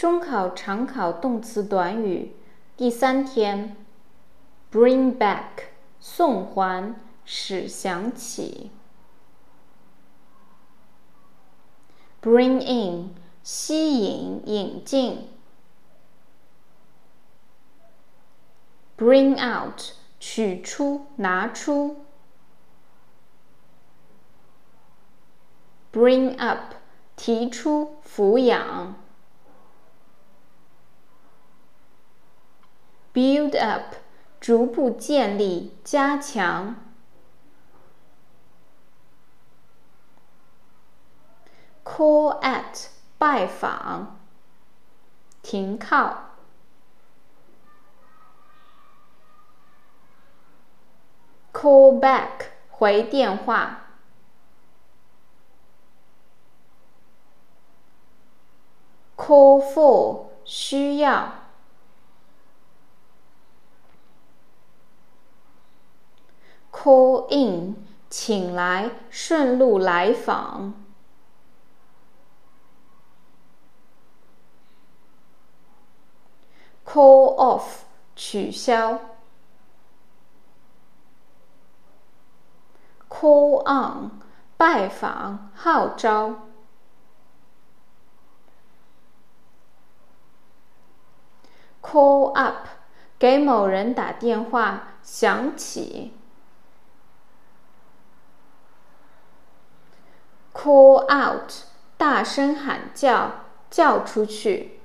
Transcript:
中考常考动词短语第三天，bring back 送还，使想起。bring in 吸引、引进。bring out 取出、拿出。bring up 提出、抚养。build up 逐步建立、加强。call at 拜访。停靠。call back 回电话。call for 需要。 Call in 请来，顺路来访。call off 取消。call on 拜访，号召。call up 给某人打电话，响起。Call out 大声喊叫，叫出去。